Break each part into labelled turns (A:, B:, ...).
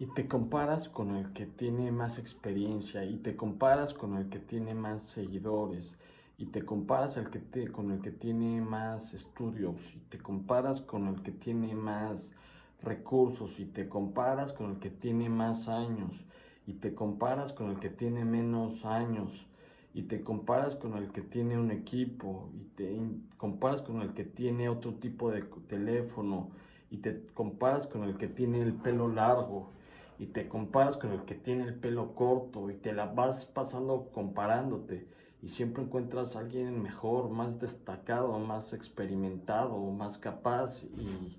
A: y te comparas con el que tiene más experiencia y te comparas con el que tiene más seguidores y te comparas el que con el que tiene más estudios y te comparas con el que tiene más recursos y te comparas con el que tiene más años y te comparas con el que tiene menos años y te comparas con el que tiene un equipo y te comparas con el que tiene otro tipo de teléfono y te comparas con el que tiene el pelo largo y te comparas con el que tiene el pelo corto y te la vas pasando comparándote y siempre encuentras a alguien mejor, más destacado, más experimentado, más capaz y,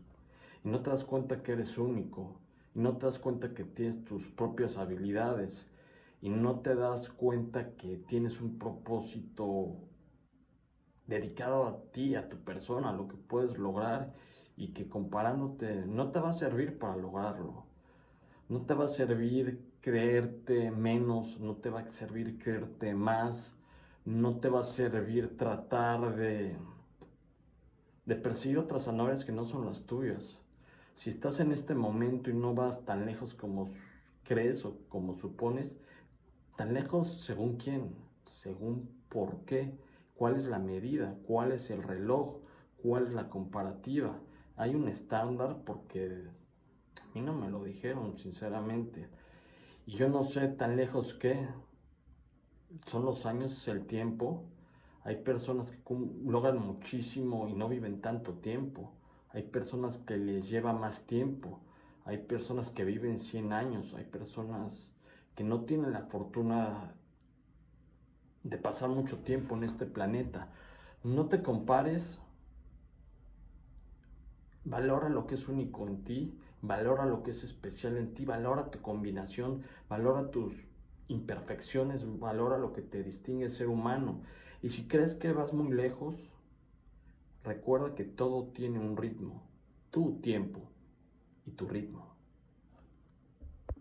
A: no te das cuenta que eres único y no te das cuenta que tienes tus propias habilidades y no te das cuenta que tienes un propósito dedicado a ti, a tu persona, a lo que puedes lograr y que comparándote no te va a servir para lograrlo no te va a servir creerte menos, no te va a servir creerte más, no te va a servir tratar de, de perseguir otras zanahorias que no son las tuyas. Si estás en este momento y no vas tan lejos como crees o como supones, tan lejos según quién, según por qué, cuál es la medida, cuál es el reloj, cuál es la comparativa. Hay un estándar porque a mí no me dijeron, sinceramente. Y yo no sé tan lejos que son los años, el tiempo. Hay personas que logran muchísimo y no viven tanto tiempo. Hay personas que les lleva más tiempo. Hay personas que viven 100 años. Hay personas que no tienen la fortuna de pasar mucho tiempo en este planeta. No te compares. Valora lo que es único en ti valora lo que es especial en ti, valora tu combinación, valora tus imperfecciones, valora lo que te distingue ser humano. Y si crees que vas muy lejos, recuerda que todo tiene un ritmo, tu tiempo y tu ritmo.